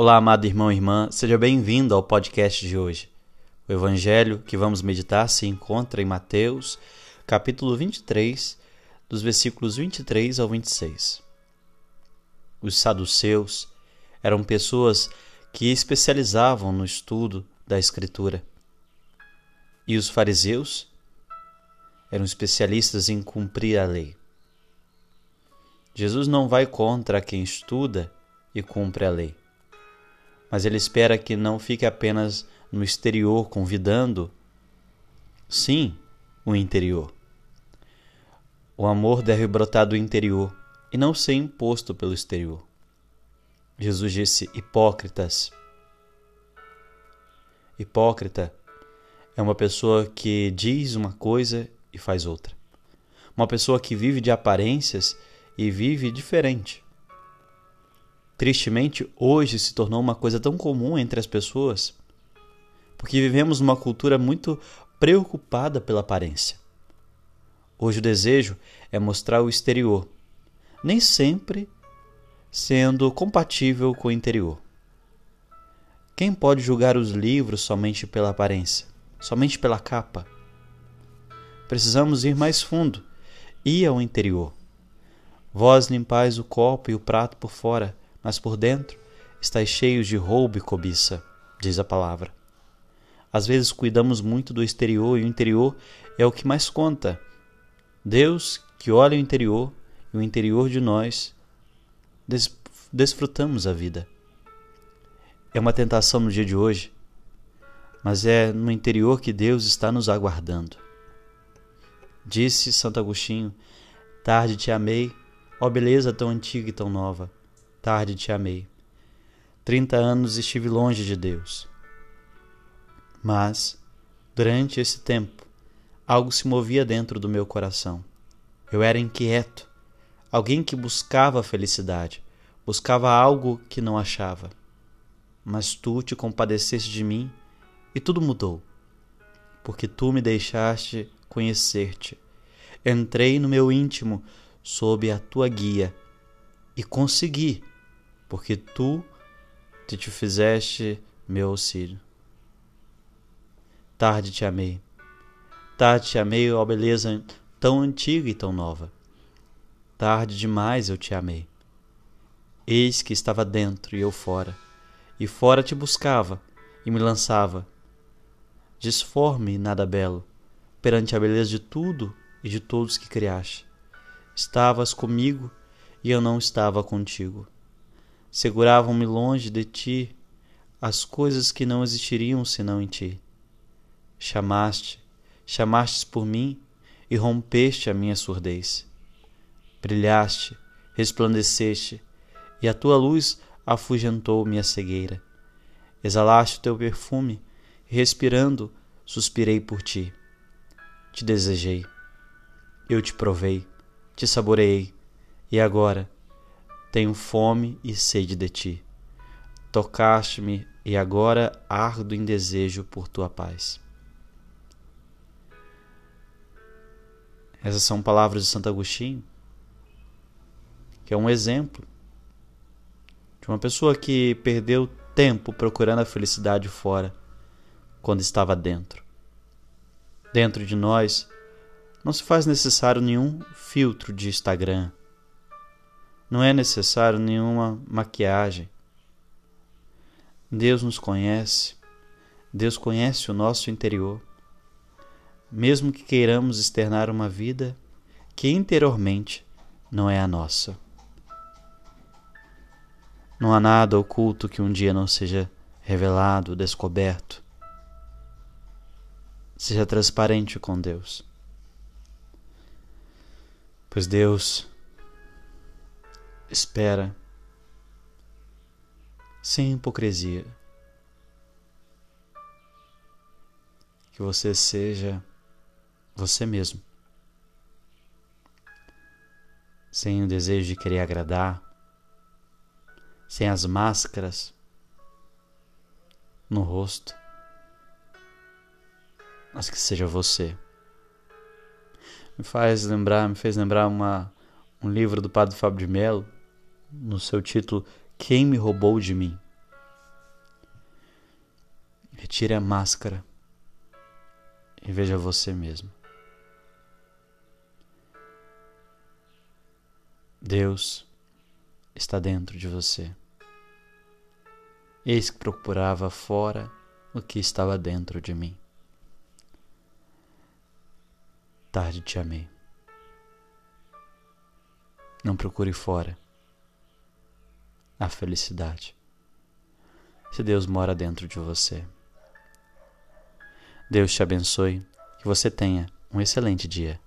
Olá, amado irmão e irmã, seja bem-vindo ao podcast de hoje. O evangelho que vamos meditar se encontra em Mateus, capítulo 23, dos versículos 23 ao 26. Os saduceus eram pessoas que especializavam no estudo da Escritura. E os fariseus eram especialistas em cumprir a lei. Jesus não vai contra quem estuda e cumpre a lei, mas ele espera que não fique apenas no exterior convidando, sim, o interior. O amor deve brotar do interior e não ser imposto pelo exterior. Jesus disse: hipócritas. Hipócrita é uma pessoa que diz uma coisa e faz outra. Uma pessoa que vive de aparências e vive diferente. Tristemente, hoje se tornou uma coisa tão comum entre as pessoas, porque vivemos uma cultura muito preocupada pela aparência. Hoje o desejo é mostrar o exterior, nem sempre sendo compatível com o interior. Quem pode julgar os livros somente pela aparência, somente pela capa? Precisamos ir mais fundo, ir ao interior. Vós limpais o copo e o prato por fora, mas por dentro estáis cheios de roubo e cobiça, diz a palavra. Às vezes cuidamos muito do exterior e o interior é o que mais conta. Deus, que olha o interior e o interior de nós, des desfrutamos a vida. É uma tentação no dia de hoje, mas é no interior que Deus está nos aguardando. Disse Santo Agostinho: Tarde te amei, ó beleza tão antiga e tão nova. Tarde te amei. Trinta anos estive longe de Deus. Mas, durante esse tempo, algo se movia dentro do meu coração. Eu era inquieto, alguém que buscava a felicidade, buscava algo que não achava. Mas tu te compadeceste de mim e tudo mudou, porque tu me deixaste conhecer-te. Entrei no meu íntimo sob a tua guia e consegui, porque tu te, te fizeste meu auxílio. Tarde te amei, tarde te amei, ó beleza tão antiga e tão nova. Tarde demais eu te amei. Eis que estava dentro e eu fora, e fora te buscava e me lançava. Disforme e nada belo, perante a beleza de tudo e de todos que criaste. Estavas comigo e eu não estava contigo. Seguravam-me longe de ti as coisas que não existiriam senão em ti. Chamaste, chamastes por mim e rompeste a minha surdez. Brilhaste, resplandeceste, e a tua luz afugentou minha cegueira. Exalaste o teu perfume, e respirando, suspirei por ti. Te desejei, eu te provei, te saboreei, e agora tenho fome e sede de ti. Tocaste-me e agora ardo em desejo por tua paz. Essas são palavras de Santo Agostinho, que é um exemplo de uma pessoa que perdeu tempo procurando a felicidade fora, quando estava dentro. Dentro de nós não se faz necessário nenhum filtro de Instagram, não é necessário nenhuma maquiagem. Deus nos conhece, Deus conhece o nosso interior mesmo que queiramos externar uma vida que interiormente não é a nossa. Não há nada oculto que um dia não seja revelado, descoberto. Seja transparente com Deus. Pois Deus espera sem hipocrisia que você seja você mesmo. Sem o desejo de querer agradar, sem as máscaras no rosto, mas que seja você. Me faz lembrar, me fez lembrar uma, um livro do Padre Fábio de Mello, no seu título Quem me roubou de mim? Retire a máscara e veja você mesmo. Deus está dentro de você. Eis que procurava fora o que estava dentro de mim. Tarde te amei. Não procure fora a felicidade. Se Deus mora dentro de você. Deus te abençoe, que você tenha um excelente dia.